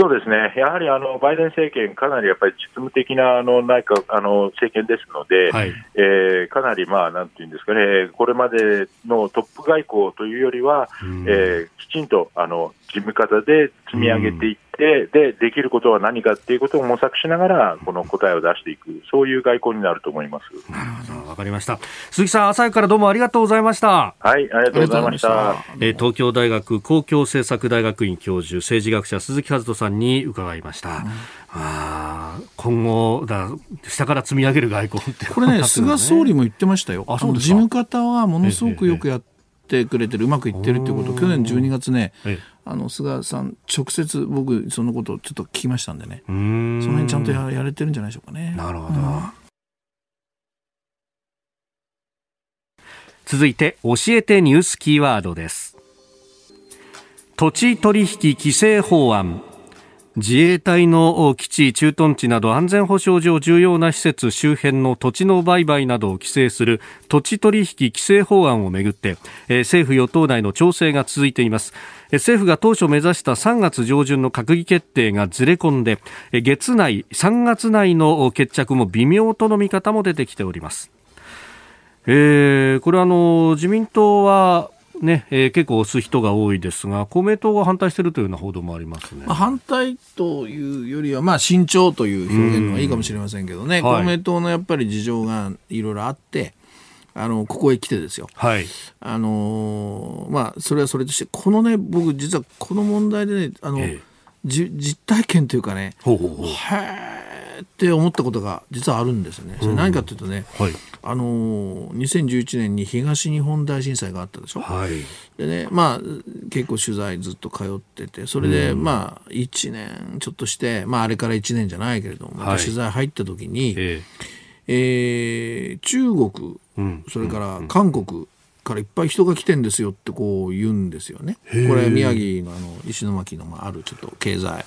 そうですね、やはりあのバイデン政権、かなりやっぱり実務的なあの内閣あの政権ですので、はい、えー、かなり、まあ、なんていうんですかね、これまでのトップ外交というよりは、うん、えー、きちんとあの事務方で積み上げていって、うん、で、できることは何かっていうことを模索しながら、この答えを出していく、そういう外交になると思います。なるほど、わかりました。鈴木さん、朝からどうもありがとうございました。はい、ありがとうございました。えー、東京大学公共政策大学院教授、政治学者鈴木和人さんに伺いました。うん、あ今後だ、下から積み上げる外交って、ね、これね、菅総理も言ってましたよ。あそう事務方はものすごくよくやってくれてる、うまくいってるっていうこと。を、去年12月ね、あの菅さん、直接僕、そのことをちょっと聞きましたんでね、その辺ちゃんとややれてるんじゃないでしょうかね。なるほど、うん、続いて、教えてニュースキーワードです。土地取引規制法案自衛隊の基地、駐屯地など安全保障上重要な施設周辺の土地の売買などを規制する土地取引規制法案をめぐって、政府与党内の調整が続いています。政府が当初目指した3月上旬の閣議決定がずれ込んで、月内、3月内の決着も微妙との見方も出てきております。えー、これあの自民党はね、えー、結構押す人が多いですが、公明党が反対しているというような報道もありますね。まあ、反対というよりは、まあ、慎重という表現のがいいかもしれませんけどね、公明党のやっぱり事情がいろいろあって、あのここへ来てですよ、はい、あのまあ、それはそれとして、このね、僕、実はこの問題でね、あの、ええ、じ実体験というかね、ほうほうほう。へって思ったことが実はあるんですよね。それ何かというとね、はい、あの2011年に東日本大震災があったでしょ？はい、でね、まあ結構取材ずっと通ってて、それで、まあ1年ちょっとして、まああれから1年じゃないけれども、また取材入った時に、はい、え。えー、中国、うん、それから韓国、からいっぱい人が来てんですよってこう言うんですよね。これ宮城のあの石巻のあるちょっと経済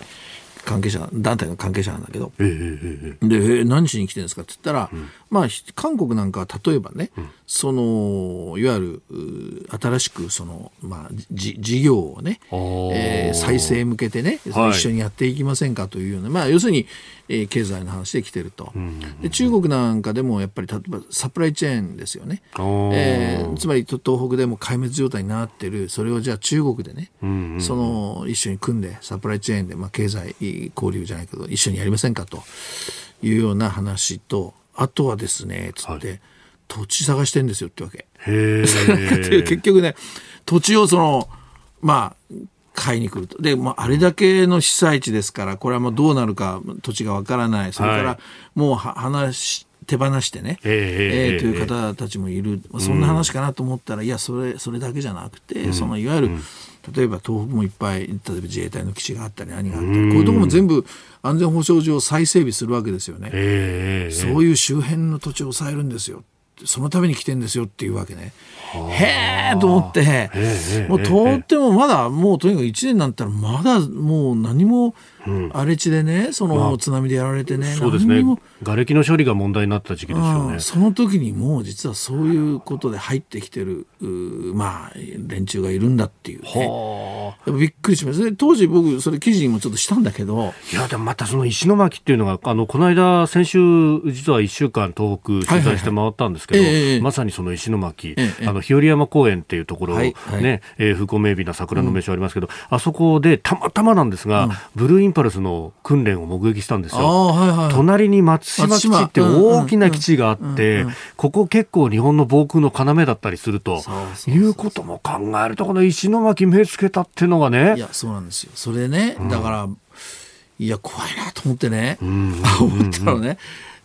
関係者、団体の関係者なんだけど、えー、で、何しに来てるんですかって言ったら、うん、まあ、韓国なんかは例えばね、うん、そのいわゆる新しくその、まあ、じ事業をね、えー、再生向けてね、はい、一緒にやっていきませんかというような、まあ、要するに、えー、経済の話で来てると、で中国なんかでもやっぱり例えばサプライチェーンですよね、えー、つまり東北でも壊滅状態になってる。それをじゃあ中国でね、その一緒に組んでサプライチェーンで、まあ、経済交流じゃないけど一緒にやりませんかというような話とあとはですねつって、はい土地探してんですよってわけ。結局ね、土地をその、まあ、買いに来ると。で、まあ、あれだけの被災地ですから、これはもうどうなるか土地がわからない。それから、もう話、手放してね、えー、という方たちもいる、まあ、そんな話かなと思ったら、いや、それ、それだけじゃなくて、そのいわゆる、例えば東北もいっぱい、例えば自衛隊の基地があったり、何があったり、こういうところも全部安全保障上再整備するわけですよね。そういう周辺の土地を抑えるんですよ。そのために来てんですよっていうわけね。へえと思って、もうとってもまだもうとにかく1年になったらまだもう何も荒れ地でね、その津波でやられてね、そうですね。瓦礫の処理が問題になった時期ですよね。その時にもう実はそういうことで入ってきてる、まあ、連中がいるんだっていうね。びっくりしました。当時僕、それ記事にもちょっとしたんだけど。いや、でもまたその石巻っていうのが、あの、この間、先週、実は1週間東北取材して回ったんですけど、まさにその石巻、あの、日和山公園っていうところ、ね、はいはい、えー、風光明媚な桜の名所ありますけど、うん、あそこでたまたまなんですが、うん、ブルーインパルスの訓練を目撃したんですよ。はいはい、隣に松島基地って大きな基地があって、ここ結構日本の防空の要だったりするということも考えると、この石巻目つけたっていうのがね。いや、そうなんですよ。それね、だから、いや、怖いなと思ってね、思ったのね。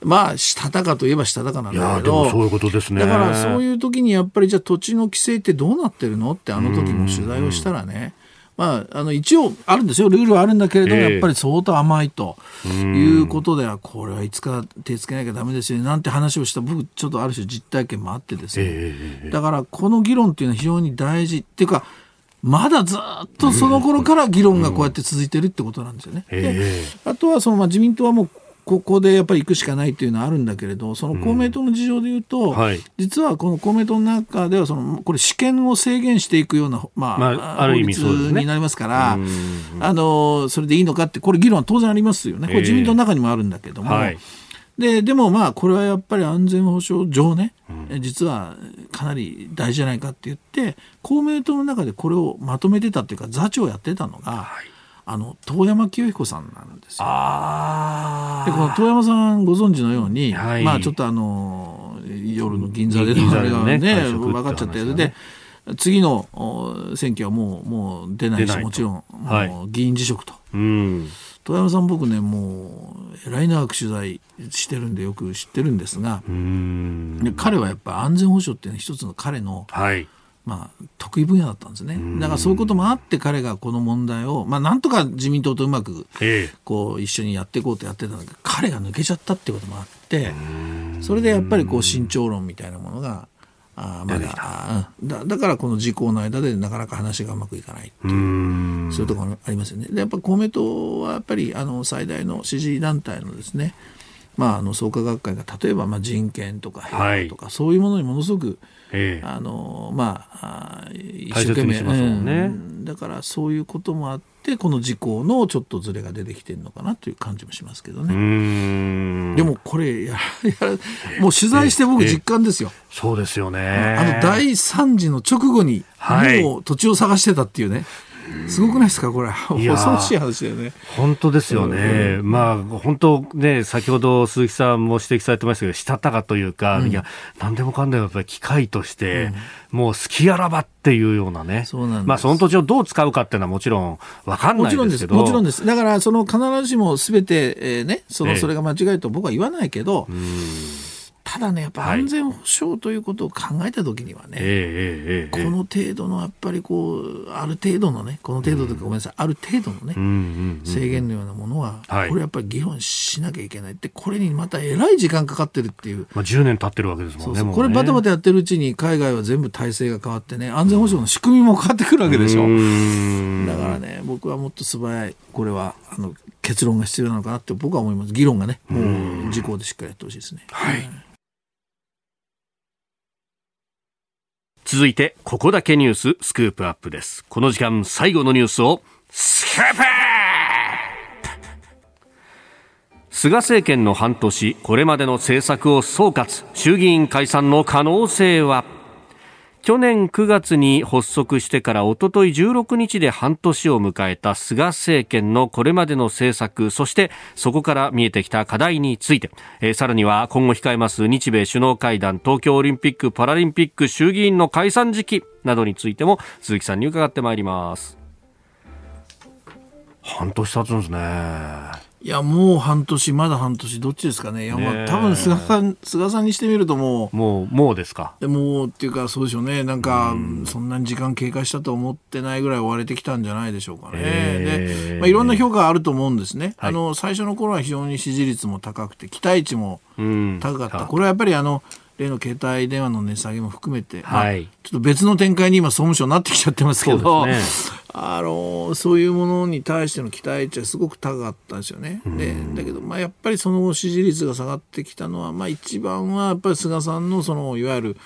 まあ、したたかといえばしたたかなんだけど、そういうことですね。だからそういう時にやっぱりじゃあ土地の規制ってどうなってるのってあの時も取材をしたらね、まあ、あの一応あるんですよ、ルールはあるんだけれども、えー、やっぱり相当甘いということでは、これはいつか手つけなきゃだめですよねなんて話をした、僕、ちょっとある種実体験もあってですね、えー、だからこの議論っていうのは非常に大事。っていうか、まだずっとその頃から議論がこうやって続いてるってことなんですよね。であとはその、まあ、自民党はもうここでやっぱり行くしかないっていうのはあるんだけれど、その公明党の事情でいうと、うん。はい、実はこの公明党の中ではその、これ、試験を制限していくような、まあ、まあ、ある意味そうです、ね、になりますから、あのそれでいいのかって、これ、議論は当然ありますよね、これ、自民党の中にもあるんだけども。はい。ででもまあこれはやっぱり安全保障上ね、うん、実はかなり大事じゃないかって言って公明党の中でこれをまとめてたっていうか座長やってたのが、はいあの遠山清彦さんなんですよ。でこの遠山さんご存知のように、はい、まあちょっとあの夜の銀座であれがねね分かっちゃったやつで。次の選挙はもうもう出ないしもちろん、はい、議員辞職と、うん、遠山さん僕ねもうえらい長く取材してるんでよく知ってるんですが彼はやっぱ安全保障っていうのは一つの彼の、はいまあ、得意分野だったんですね。だからそういうこともあって彼がこの問題を、まあ、なんとか自民党とうまくこう一緒にやっていこうとやってたんだけど彼が抜けちゃったっていうこともあってそれでやっぱりこう慎重論みたいなものがあまだだだからこの自公の間でなかなか話がうまくいかないっていうそういうところありますよね。でやっぱ公明党はやっぱりあの最大の支持団体のですねまあ、あの創価学会が例えばまあ人権とか平和とか、はい、そういうものにものすごく、ええ、あのまあ、一生懸命、ね。うん、だからそういうこともあってこの事項のちょっとずれが出てきてるのかなという感じもしますけどね。でもこれややもう取材して僕実感ですよ、え、そうですよね。あの第3次の直後にもう土地を探してたっていうね、すごくないですか、これ、恐ろしい話だよね。本当ですよね、うん、まあ、本当ね、先ほど鈴木さんも指摘されてましたけど、したたかというか、うん、いや、なんでもかんでもやっぱり機械として、うん、もう好きあらばっていうようなね、そうなんまあ、その土地をどう使うかっていうのはもちろん分かんないですけど。もちろんです、だから、その必ずしもすべて、えー、ね、そのそれが間違いと僕は言わないけど、えーただね、やっぱ安全保障ということを考えたときにはね、はい、この程度のやっぱりこう、ある程度のね、この程度というか、ごめんなさい、ある程度のね、制限のようなものは、これやっぱり議論しなきゃいけないって、これにまたえらい時間かかってるっていう。まあ、10年経ってるわけですもんね。そうそうこれバタバタやってるうちに、海外は全部体制が変わってね、安全保障の仕組みも変わってくるわけでしょ。だからね、僕はもっと素早い、これは、あの、結論が必要なのかなって僕は思います。議論がね、もう、事項でしっかりやってほしいですね。はい続いて、ここだけニューススクープアップです。この時間、最後のニュースを、スクープ。菅政権の半年、これまでの政策を総括、衆議院解散の可能性は？去年9月に発足してからおととい16日で半年を迎えた菅政権のこれまでの政策そしてそこから見えてきた課題について、えー、さらには今後控えます日米首脳会談東京オリンピック・パラリンピック衆議院の解散時期などについても鈴木さんに伺ってまいります。半年経つんですね。いや、もう半年、まだ半年、どっちですかね。いや、まあ、多分菅さん、菅さんにしてみるともう、もう、もうですか。もうっていうか、そうでしょうね。なんか、んそんなに時間経過したと思ってないぐらい追われてきたんじゃないでしょうかね。で、まあ、いろんな評価あると思うんですね。はい、あの、最初の頃は非常に支持率も高くて、期待値も高かった。これはやっぱりあの、例の携帯電話の値下げも含めて、はい、ちょっと別の展開に今、総務省になってきちゃってますけど、ね、あのそういうものに対しての期待値はすごく高かったんですよね。でだけど、まあ、やっぱりその支持率が下がってきたのは、まあ、一番はやっぱり菅さんのそのいわゆる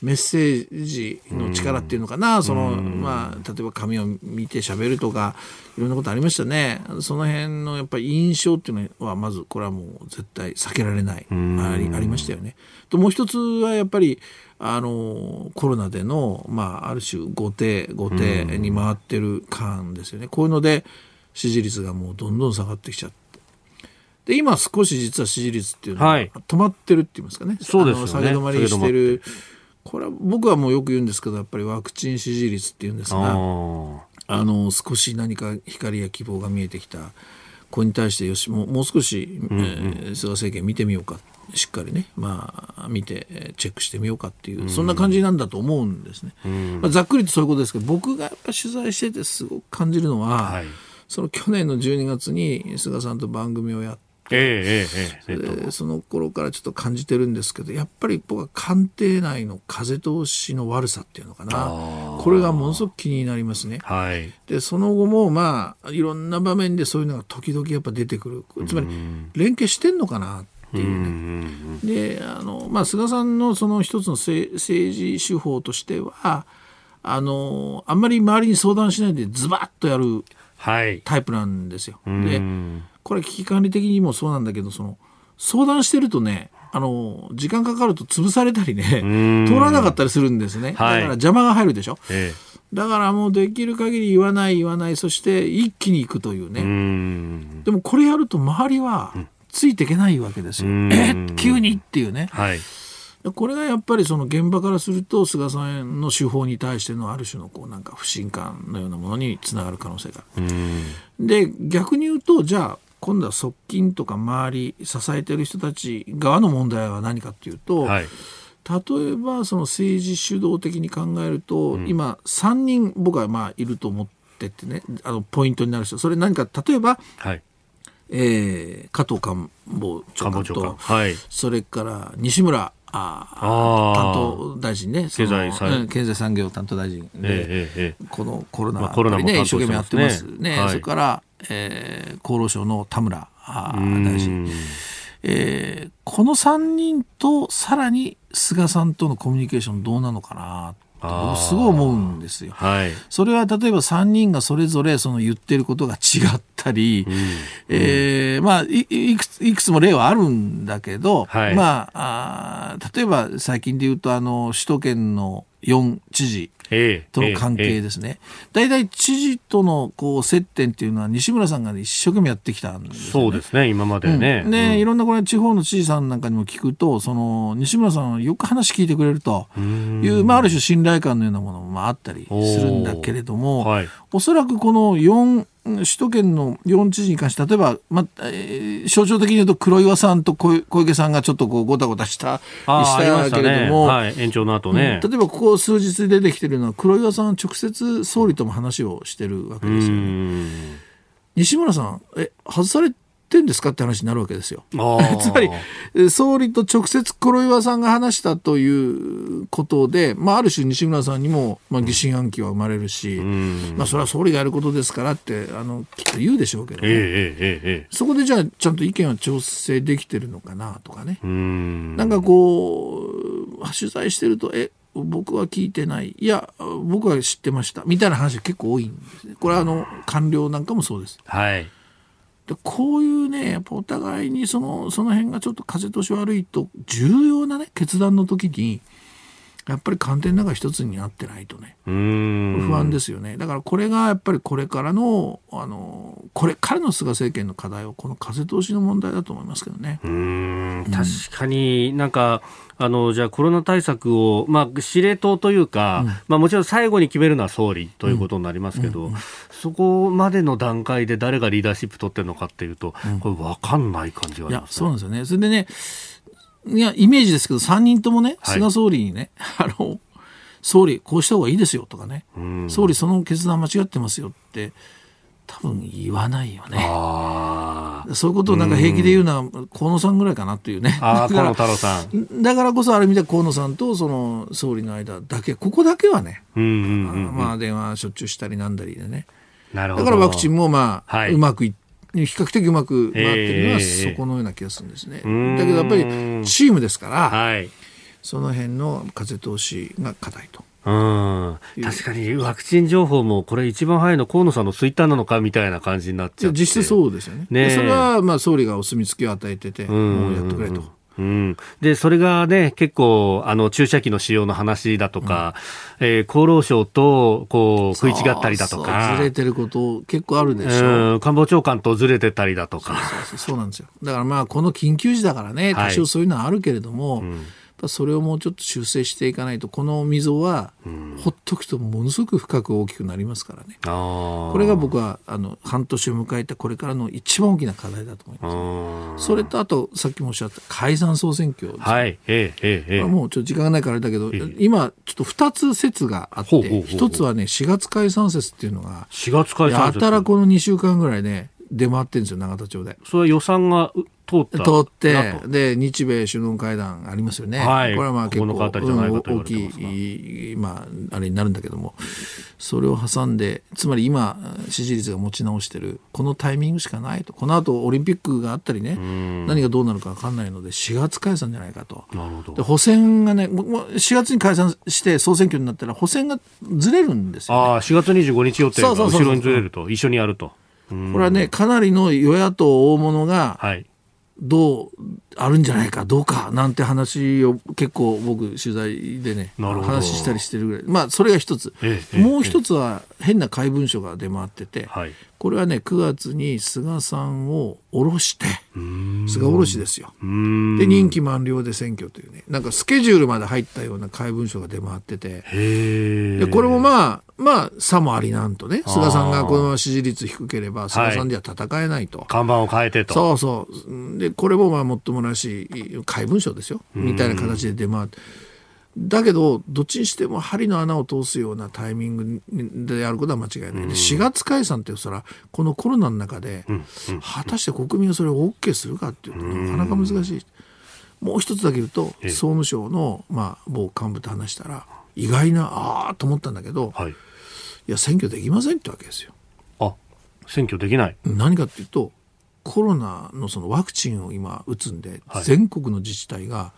メッセージの力っていうのかな、そのまあ、例えば紙を見て喋るとかいろんなことありましたね。その辺のやっぱり印象っていうのはまずこれはもう絶対避けられない。ありありましたよね。ともう一つはやっぱりあのコロナでの、まあ、ある種後手後手に回ってる感ですよね。こういうので支持率がもうどんどん下がってきちゃって。で今少し実は支持率っていうのは止まってるって言いますかね、はい、そうですね。下げ止まりしてる。これは僕はもうよく言うんですけどやっぱりワクチン支持率っていうんですがあの少し何か光や希望が見えてきた。これに対してよしもうもう少し、うんうん、えー、菅政権見てみようかしっかりね、まあ、見てチェックしてみようかっていう、うん、そんな感じなんだと思うんですね、うん、まあ、ざっくりとそういうことですけど僕がやっぱ取材しててすごく感じるのは、はい、その去年の12月に菅さんと番組をやっええええ、その頃からちょっと感じてるんですけどやっぱり僕は官邸内の風通しの悪さっていうのかな。これがものすごく気になりますね。はい、でその後もまあいろんな場面でそういうのが時々やっぱ出てくる。つまり連携してんのかなっていうね。であの、まあ、菅さんのその一つの政治手法としてはあのあんまり周りに相談しないでズバッとやるタイプなんですよ。でこれ危機管理的にもそうなんだけどその相談してるとねあの時間かかると潰されたりね通らなかったりするんですね、はい、だから邪魔が入るでしょ、ええ、だからもうできる限り言わない言わない。そして一気にいくというね。でもこれやると周りはついていけないわけですよ。え？急にっていうね、はい。これがやっぱりその現場からすると菅さんの手法に対してのある種のこうなんか不信感のようなものにつながる可能性がある。で逆に言うとじゃあ今度は側近とか周り支えてる人たち側の問題は何かっていうと、はい、例えばその政治主導的に考えると、うん、今3人僕はまあいると思っててねあのポイントになる人。それ何か例えば、はいえー、加藤官房長官と、はい、それから西村あ担当大臣ね。経済産経済産業担当大臣。で、えええ、このコロナ、まあ、コロナも、ね、一生懸命やってますね、はい、それから、えー、厚労省の田村大臣、えー、この3人とさらに菅さんとのコミュニケーションどうなのかな僕すごい思うんですよ。はい、それは例えば3人がそれぞれその言ってることが違ったり、うん、えー、まあいくついくつも例はあるんだけど、はい、まああ例えば最近で言うとあの首都圏の4知事との関係ですね。大体、知事とのこう接点っていうのは西村さんが一生懸命やってきたんです、ね、そうですね、今までね。うん、で、うん、いろんなこれ地方の知事さんなんかにも聞くと、その西村さんはよく話聞いてくれるという、まあ、ある種信頼感のようなものもまああったりするんだけれども、おはい、おそらくこの4首都圏の4知事に関して、例えば、まえー、象徴的に言うと黒岩さんと小池さんがちょっとこうごたごたしたしたけれども、ね。はい、延長の後ね、うん、例えばここ数日出てきてるのは黒岩さん直接総理とも話をしてるわけですよね。西村さんえ外されってんですかって話になるわけですよ。つまり、総理と直接黒岩さんが話したということで、まあ、ある種西村さんにも、まあ、疑心暗鬼は生まれるし、まあ、それは総理がやることですからって、あの、きっと言うでしょうけどね。えええ、そこでじゃあ、ちゃんと意見は調整できてるのかなとかね。んなんかこう、取材してると、え、僕は聞いてないいや僕は知ってましたみたいな話が結構多いんですねこれはあの官僚なんかもそうです。はいでこういうねやっぱお互いにそのその辺がちょっと風通し悪いと重要なね決断の時にやっぱり観点の中一つになってないとね不安ですよね。だからこれがやっぱりこれからのあのこれからの菅政権の課題はこの風通しの問題だと思いますけどね。うん。確かになんかあのじゃあコロナ対策を、まあ、司令塔というか、うん、まあ、もちろん最後に決めるのは総理ということになりますけど、うん。うん。うん、そこまでの段階で誰がリーダーシップ取ってるのかっていうと、これ分かんない感じがあります、ね、そうなんですよね。それでねいや、イメージですけど、3人ともね、菅総理にね、はい、あの、総理、こうした方がいいですよとかね、総理、その決断間違ってますよって、多分言わないよね。そういうことをなんか平気で言うのは河野さんぐらいかなっていうね。河野太郎さん。だからこそある意味で河野さんとその総理の間だけ、ここだけはね、まあ電話しょっちゅうしたりなんだりでね。だからワクチンもまあ、はい、うまくいって、比較的うまく回ってるのはそこのような気がするんですね。だけどやっぱりチームですから、はい、その辺の風通しが課題と。うん、確かにワクチン情報もこれ一番早いの河野さんのツイッターなのかみたいな感じになっちゃって。実質そうですよね。ねそれはまあ総理がお墨付きを与えててもうやってくれと。うん、でそれがね結構あの注射器の使用の話だとか、うん、えー、厚労省とこう食い違ったりだとか。ずれてること結構あるでしょ。う官房長官とずれてたりだとか。そうなんですよ。だからまあこの緊急時だからね多少そういうのはあるけれども、はいうんそれをもうちょっと修正していかないとこの溝はほっとくとものすごく深く大きくなりますからね、これが僕はあの半年を迎えたこれからの一番大きな課題だと思います。それとあとさっきもおっしゃった解散総選挙です、はい、ええええ、もうちょっと時間がないからだけど、今ちょっと2つ説があって1つはね4月解散説っていうのが4月解散説。やたらこの2週間ぐらいね出回ってるんですよ永田町で。それは予算が通った通ってで日米首脳会談ありますよね、はい、これはまあ結構大きい、まあ、あれになるんだけども。それを挟んでつまり今支持率が持ち直してるこのタイミングしかないと。この後オリンピックがあったりね。何がどうなるか分かんないので4月解散じゃないかと。で補選がね4月に解散して総選挙になったら補選がずれるんですよ、ね、ああ4月25日予定が後ろにずれると。一緒にやると。これはねかなりの与野党大物が、はい。どうあるんじゃないかどうかなんて話を結構僕取材でね話したりしてるぐらい。まあそれが一つ、ええ、もう一つは変な怪文書が出回ってて、はい、これはね9月に菅さんを下ろして菅下ろしですよ。で任期満了で選挙というね。なんかスケジュールまで入ったような怪文書が出回ってて。でこれもまあまあ、さもありなんとね、菅さんがこのまま支持率低ければ、菅さんでは戦えないと、はい、看板を変えてと。そうそう。で、これもまあ、もっともらしい、怪文書ですよ、みたいな形で出回って。だけど、どっちにしても針の穴を通すようなタイミングであることは間違いない。で4月解散ってそら、このコロナの中で、果たして国民がそれを OK するかっていうと、なかなか難しい。もう一つだけ言うと、総務省の、まあ、某幹部と話したら、意外な、ああと思ったんだけど、はい。いや選挙できませんってわけですよ。あ選挙できない。何かっていうとコロナのそのワクチンを今打つんで、はい、全国の自治体が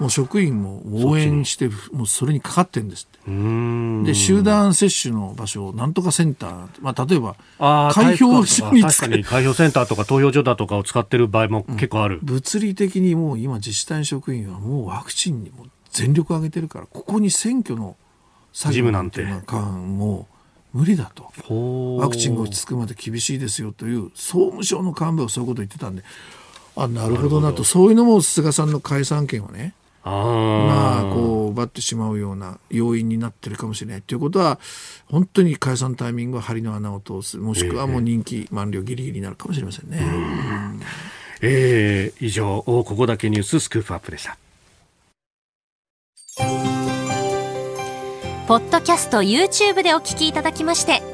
もう職員も応援してもうそれにかかってるんですって。で集団接種の場所をなんとかセンター、まあ、例えば開票所に確かに開票センターとか投票所だとかを使ってる場合も結構ある、うん、物理的にもう今自治体職員はもうワクチンにも全力を挙げてるからここに選挙の作業なんて。もう無理だと。ワクチンが落ち着くまで厳しいですよという総務省の幹部がそういうことを言ってたんで。あなるほどなと。そういうのも菅さんの解散権をねまあこう奪ってしまうような要因になってるかもしれないということは本当に解散タイミングは針の穴を通すもしくはもう任期満了ギリギリになるかもしれませんね。えー、以上ここだけニューススクープアップでした。ポッドキャスト YouTube でお聞きいただきまして